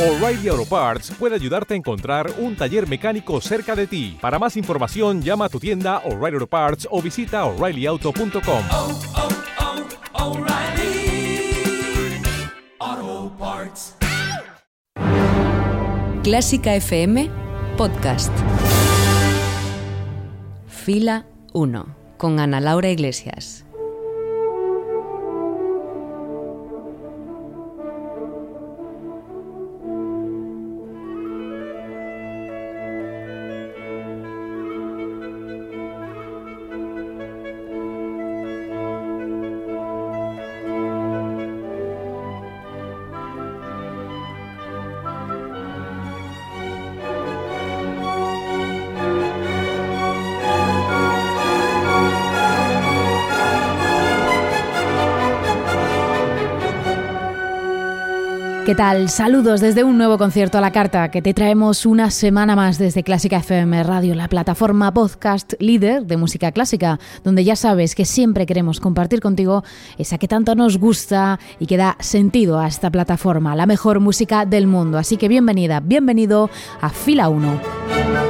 O'Reilly Auto Parts puede ayudarte a encontrar un taller mecánico cerca de ti. Para más información, llama a tu tienda O'Reilly Auto Parts o visita oreillyauto.com. oh, oh, O'Reilly Auto Parts. Clásica FM Podcast. Fila 1 con Ana Laura Iglesias. ¿Qué tal? Saludos desde un nuevo concierto a la carta que te traemos una semana más desde Clásica FM Radio, la plataforma podcast líder de música clásica, donde ya sabes que siempre queremos compartir contigo esa que tanto nos gusta y que da sentido a esta plataforma, la mejor música del mundo. Así que bienvenida, bienvenido a Fila 1.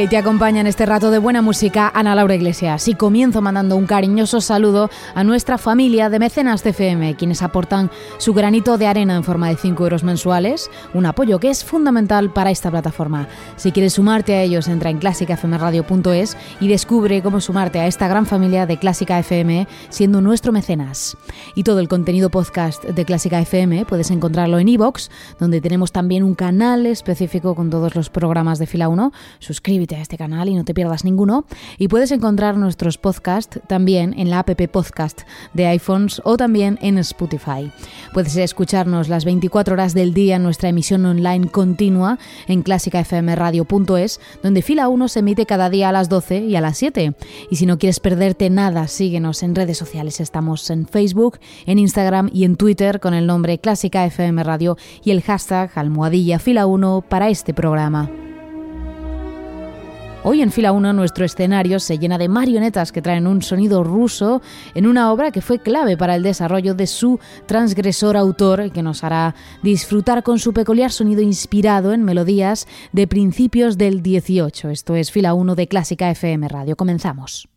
Y te acompaña en este rato de buena música Ana Laura Iglesias y comienzo mandando un cariñoso saludo a nuestra familia de mecenas de FM, quienes aportan su granito de arena en forma de 5 euros mensuales, un apoyo que es fundamental para esta plataforma. Si quieres sumarte a ellos, entra en clásicafmradio.es y descubre cómo sumarte a esta gran familia de Clásica FM siendo nuestro mecenas. Y todo el contenido podcast de Clásica FM puedes encontrarlo en iVoox, donde tenemos también un canal específico con todos los programas de Fila 1 suscríbete a este canal y no te pierdas ninguno. Y puedes encontrar nuestros podcasts también en la app Podcast de iPhones o también en Spotify. Puedes escucharnos las 24 horas del día en nuestra emisión online continua en clásicafmradio.es, donde Fila 1 se emite cada día a las 12 y a las 7. Y si no quieres perderte nada, síguenos en redes sociales. Estamos en Facebook, en Instagram y en Twitter con el nombre Clásica FM Radio y el hashtag almohadilla Fila 1 para este programa. Hoy en fila 1 nuestro escenario se llena de marionetas que traen un sonido ruso en una obra que fue clave para el desarrollo de su transgresor autor que nos hará disfrutar con su peculiar sonido inspirado en melodías de principios del 18. Esto es fila 1 de Clásica FM Radio. Comenzamos.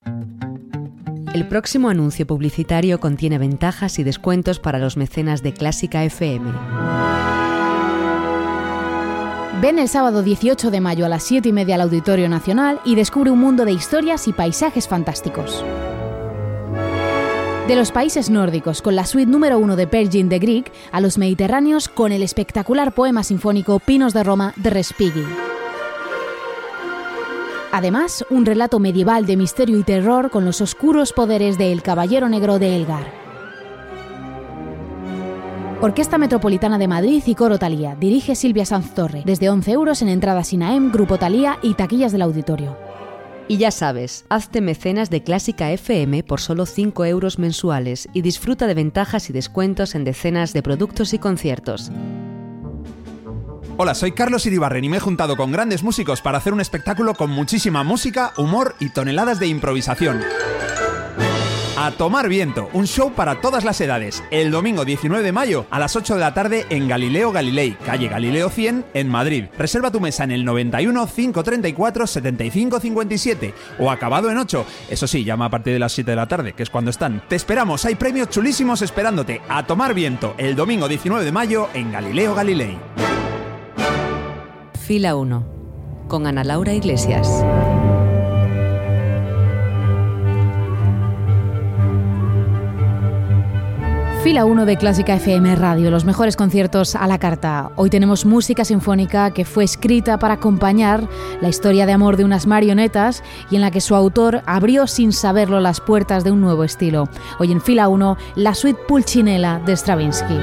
El próximo anuncio publicitario contiene ventajas y descuentos para los mecenas de Clásica FM. Ven el sábado 18 de mayo a las 7 y media al Auditorio Nacional y descubre un mundo de historias y paisajes fantásticos. De los países nórdicos, con la suite número uno de Pergin de Grieg, a los mediterráneos con el espectacular poema sinfónico Pinos de Roma de Respighi. Además, un relato medieval de misterio y terror con los oscuros poderes de El Caballero Negro de Elgar. Orquesta Metropolitana de Madrid y Coro Talía. Dirige Silvia Sanz Torre. Desde 11 euros en entradas INAEM, Grupo Talía y taquillas del auditorio. Y ya sabes, hazte mecenas de Clásica FM por solo 5 euros mensuales y disfruta de ventajas y descuentos en decenas de productos y conciertos. Hola, soy Carlos Iribarren y me he juntado con grandes músicos para hacer un espectáculo con muchísima música, humor y toneladas de improvisación. A Tomar Viento, un show para todas las edades, el domingo 19 de mayo a las 8 de la tarde en Galileo Galilei, calle Galileo 100, en Madrid. Reserva tu mesa en el 91 534 75 57 o acabado en 8. Eso sí, llama a partir de las 7 de la tarde, que es cuando están. Te esperamos, hay premios chulísimos esperándote. A Tomar Viento, el domingo 19 de mayo en Galileo Galilei. Fila 1 con Ana Laura Iglesias. Fila 1 de Clásica FM Radio, los mejores conciertos a la carta. Hoy tenemos música sinfónica que fue escrita para acompañar la historia de amor de unas marionetas y en la que su autor abrió sin saberlo las puertas de un nuevo estilo. Hoy en Fila 1, la suite Pulcinella de Stravinsky.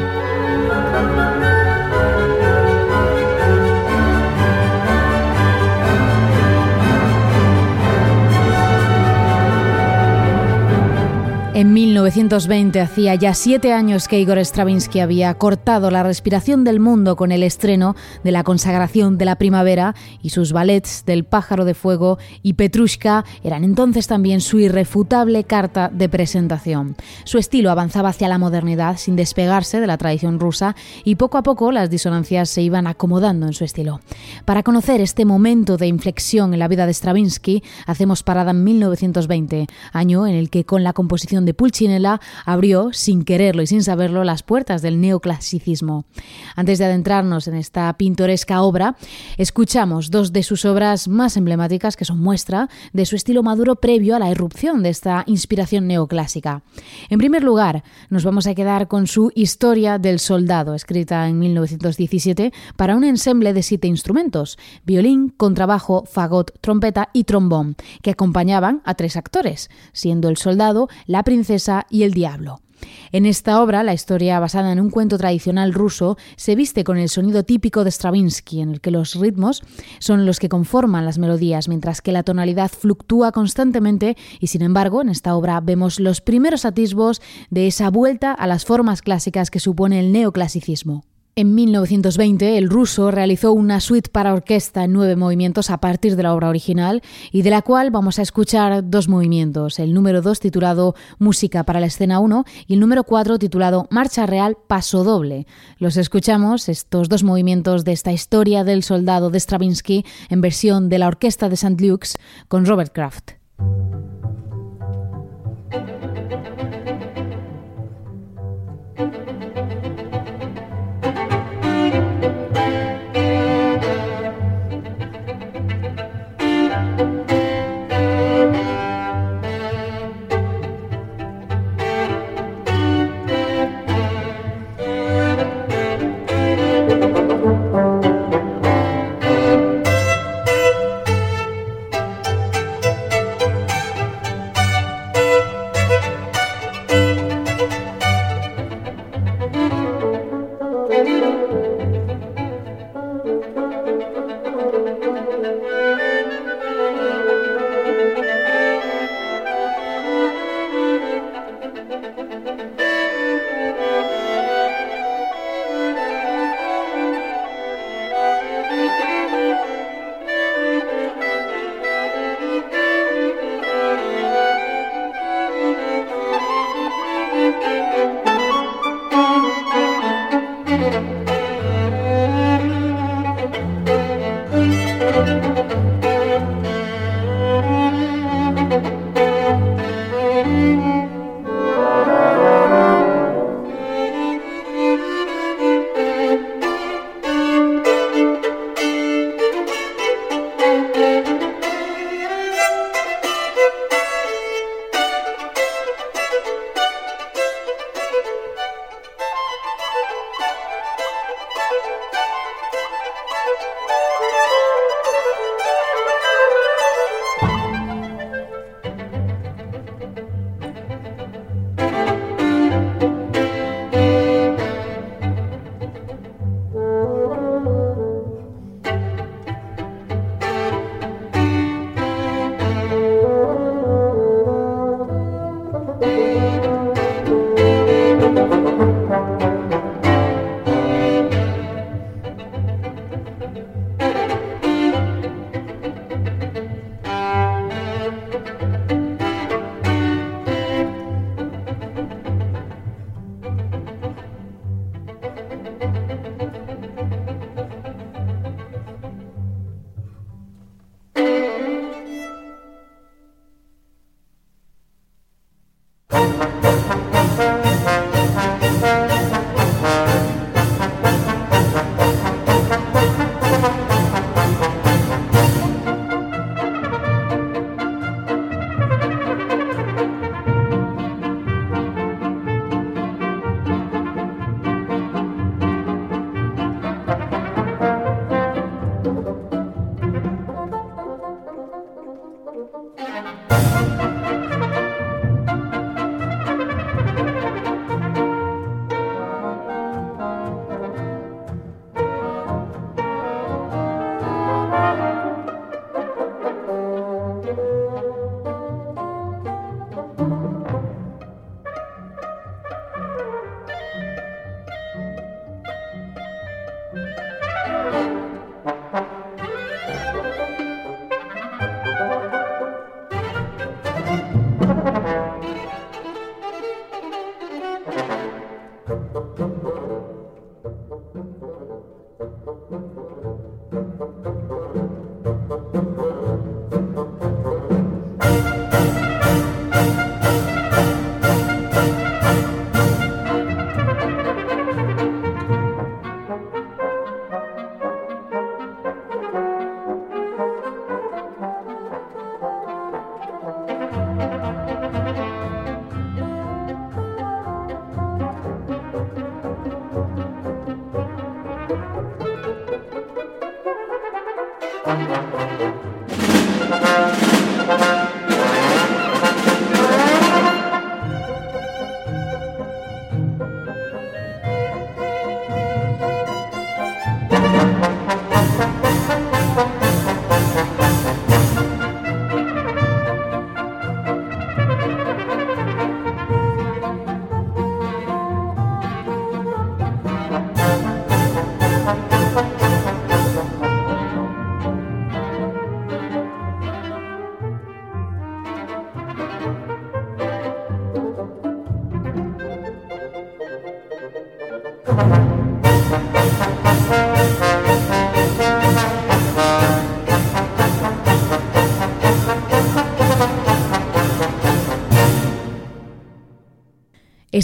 En 1920 hacía ya siete años que Igor Stravinsky había cortado la respiración del mundo con el estreno de la consagración de la primavera y sus ballets del pájaro de fuego y Petrushka eran entonces también su irrefutable carta de presentación. Su estilo avanzaba hacia la modernidad sin despegarse de la tradición rusa y poco a poco las disonancias se iban acomodando en su estilo. Para conocer este momento de inflexión en la vida de Stravinsky, hacemos parada en 1920, año en el que con la composición de Pulcinella abrió, sin quererlo y sin saberlo, las puertas del neoclasicismo. Antes de adentrarnos en esta pintoresca obra, escuchamos dos de sus obras más emblemáticas que son muestra de su estilo maduro previo a la irrupción de esta inspiración neoclásica. En primer lugar, nos vamos a quedar con su Historia del Soldado, escrita en 1917 para un ensemble de siete instrumentos, violín, contrabajo, fagot, trompeta y trombón, que acompañaban a tres actores, siendo el soldado la princesa y el diablo. En esta obra, la historia basada en un cuento tradicional ruso se viste con el sonido típico de Stravinsky, en el que los ritmos son los que conforman las melodías, mientras que la tonalidad fluctúa constantemente y, sin embargo, en esta obra vemos los primeros atisbos de esa vuelta a las formas clásicas que supone el neoclasicismo. En 1920, el ruso realizó una suite para orquesta en nueve movimientos a partir de la obra original y de la cual vamos a escuchar dos movimientos, el número 2 titulado Música para la escena 1 y el número 4 titulado Marcha Real Paso Doble. Los escuchamos, estos dos movimientos de esta historia del soldado de Stravinsky en versión de la orquesta de St. Luke's con Robert Kraft.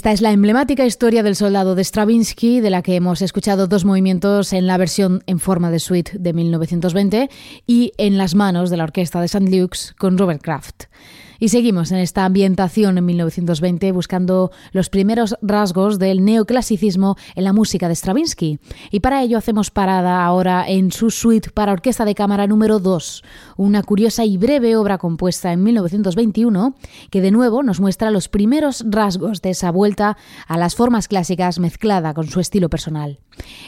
Esta es la emblemática historia del soldado de Stravinsky, de la que hemos escuchado dos movimientos en la versión en forma de suite de 1920 y en las manos de la orquesta de St. Luke's con Robert Kraft. Y seguimos en esta ambientación en 1920 buscando los primeros rasgos del neoclasicismo en la música de Stravinsky. Y para ello hacemos parada ahora en su suite para orquesta de cámara número 2, una curiosa y breve obra compuesta en 1921 que de nuevo nos muestra los primeros rasgos de esa vuelta a las formas clásicas mezclada con su estilo personal.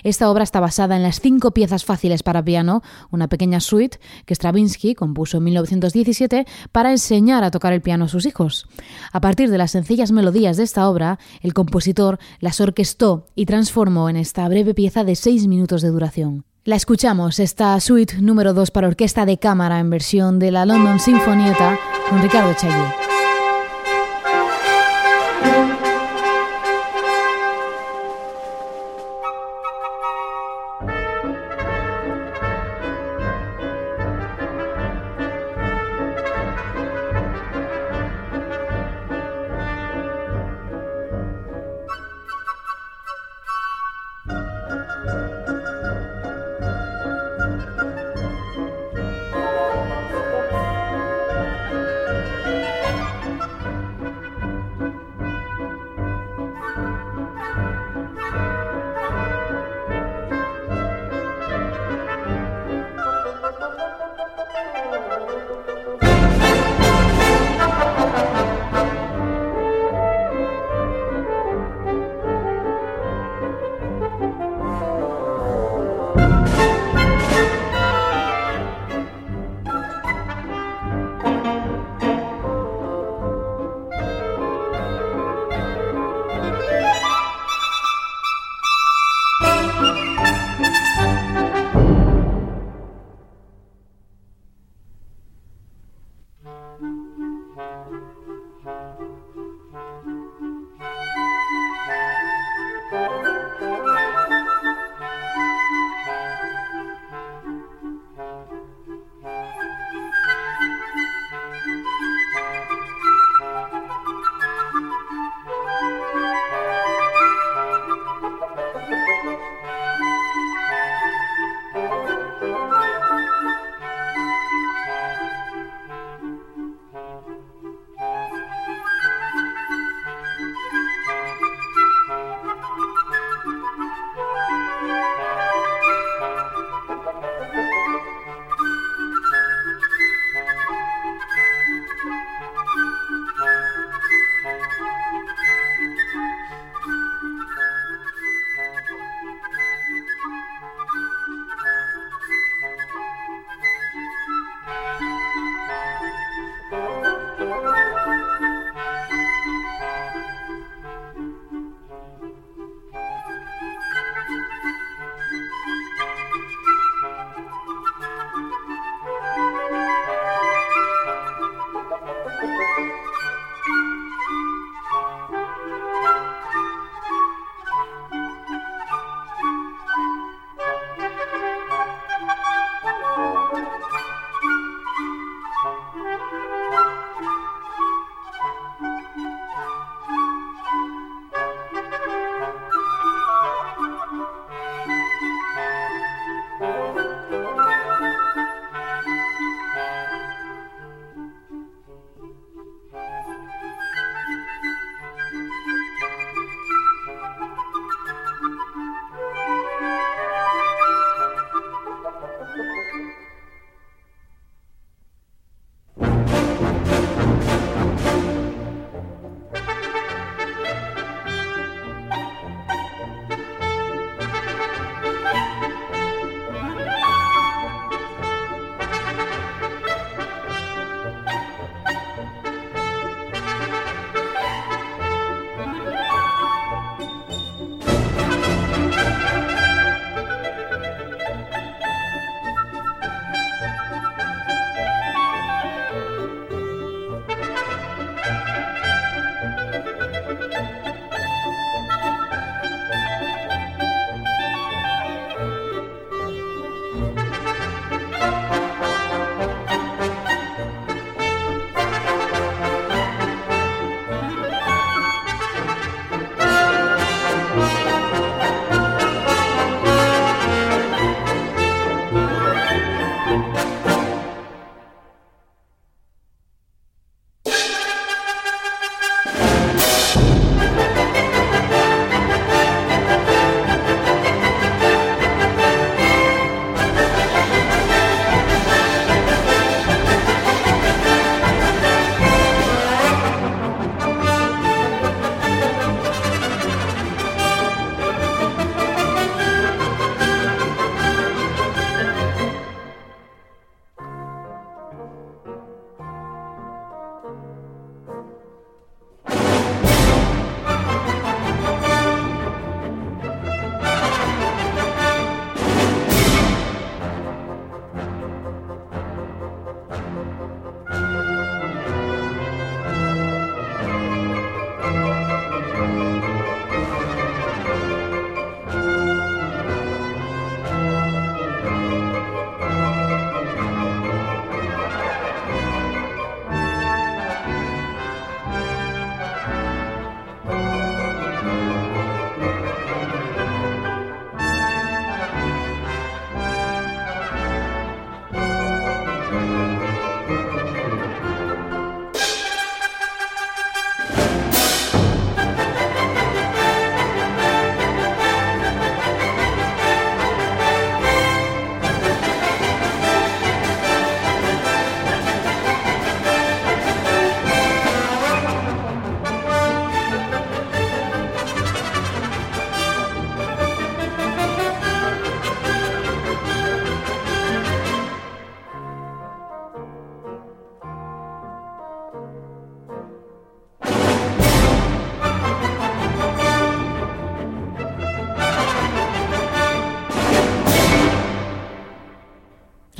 Esta obra está basada en las cinco piezas fáciles para piano, una pequeña suite que Stravinsky compuso en 1917 para enseñar a tocar el piano a sus hijos. A partir de las sencillas melodías de esta obra, el compositor las orquestó y transformó en esta breve pieza de seis minutos de duración. La escuchamos, esta suite número 2 para orquesta de cámara en versión de la London Sinfonietta con Ricardo Chailly.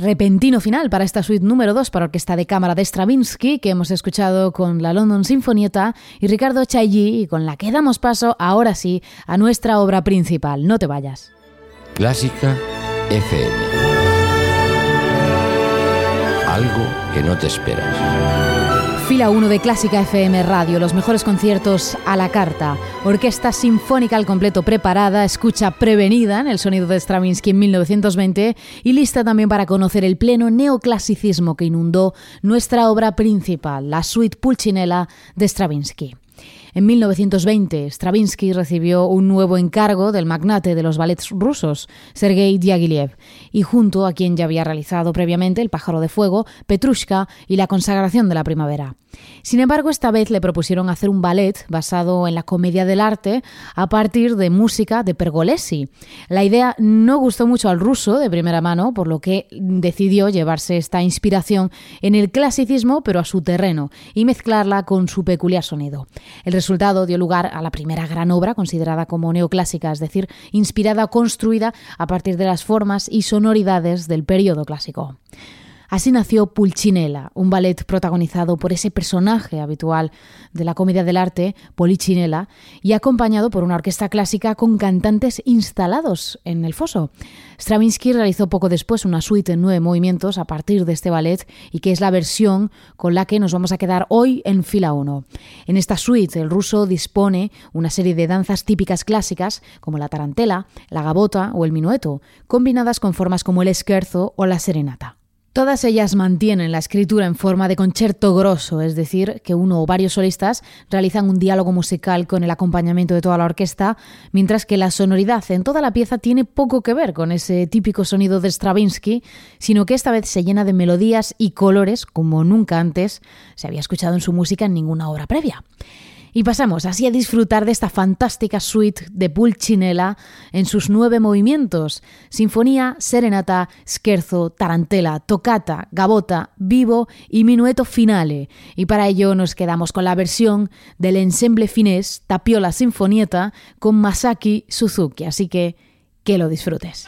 Repentino final para esta suite número 2 para orquesta de cámara de Stravinsky que hemos escuchado con la London Sinfonietta y Ricardo Chailly y con la que damos paso ahora sí a nuestra obra principal. No te vayas. Clásica FM. Algo que no te esperas. Fila 1 de Clásica FM Radio, los mejores conciertos a la carta. Orquesta sinfónica al completo preparada, escucha prevenida en el sonido de Stravinsky en 1920 y lista también para conocer el pleno neoclasicismo que inundó nuestra obra principal, la suite Pulcinella de Stravinsky. En 1920, Stravinsky recibió un nuevo encargo del magnate de los ballets rusos, Sergei Diaghilev, y junto a quien ya había realizado previamente El pájaro de fuego, Petrushka y La consagración de la primavera. Sin embargo, esta vez le propusieron hacer un ballet basado en la comedia del arte a partir de música de Pergolesi. La idea no gustó mucho al ruso de primera mano, por lo que decidió llevarse esta inspiración en el clasicismo, pero a su terreno, y mezclarla con su peculiar sonido. Resultado dio lugar a la primera gran obra considerada como neoclásica, es decir, inspirada o construida a partir de las formas y sonoridades del periodo clásico. Así nació Pulcinella, un ballet protagonizado por ese personaje habitual de la comedia del arte, Polichinela, y acompañado por una orquesta clásica con cantantes instalados en el foso. Stravinsky realizó poco después una suite en nueve movimientos a partir de este ballet y que es la versión con la que nos vamos a quedar hoy en fila 1. En esta suite el ruso dispone una serie de danzas típicas clásicas como la tarantela, la gabota o el minueto, combinadas con formas como el esquerzo o la serenata. Todas ellas mantienen la escritura en forma de concierto grosso, es decir, que uno o varios solistas realizan un diálogo musical con el acompañamiento de toda la orquesta, mientras que la sonoridad en toda la pieza tiene poco que ver con ese típico sonido de Stravinsky, sino que esta vez se llena de melodías y colores como nunca antes se había escuchado en su música en ninguna obra previa. Y pasamos así a disfrutar de esta fantástica suite de Pulcinella en sus nueve movimientos: sinfonía, serenata, scherzo, tarantela, toccata, gabota, vivo y minueto finale. Y para ello nos quedamos con la versión del ensemble finés Tapiola Sinfonieta con Masaki Suzuki. Así que que lo disfrutes.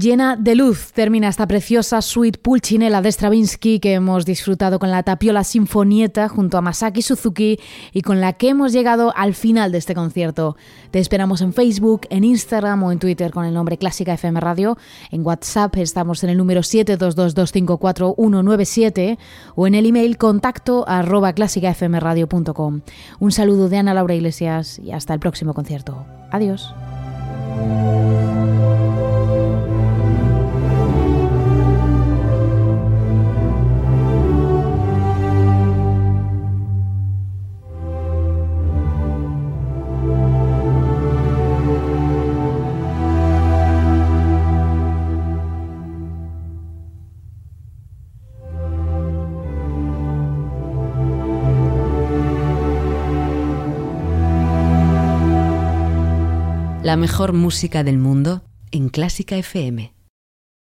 Llena de luz termina esta preciosa suite pulcinella de Stravinsky que hemos disfrutado con la Tapiola Sinfonieta junto a Masaki Suzuki y con la que hemos llegado al final de este concierto. Te esperamos en Facebook, en Instagram o en Twitter con el nombre Clásica FM Radio. En WhatsApp estamos en el número 722254197 o en el email contacto arroba clásicafmradio.com. Un saludo de Ana Laura Iglesias y hasta el próximo concierto. Adiós. La mejor música del mundo en Clásica FM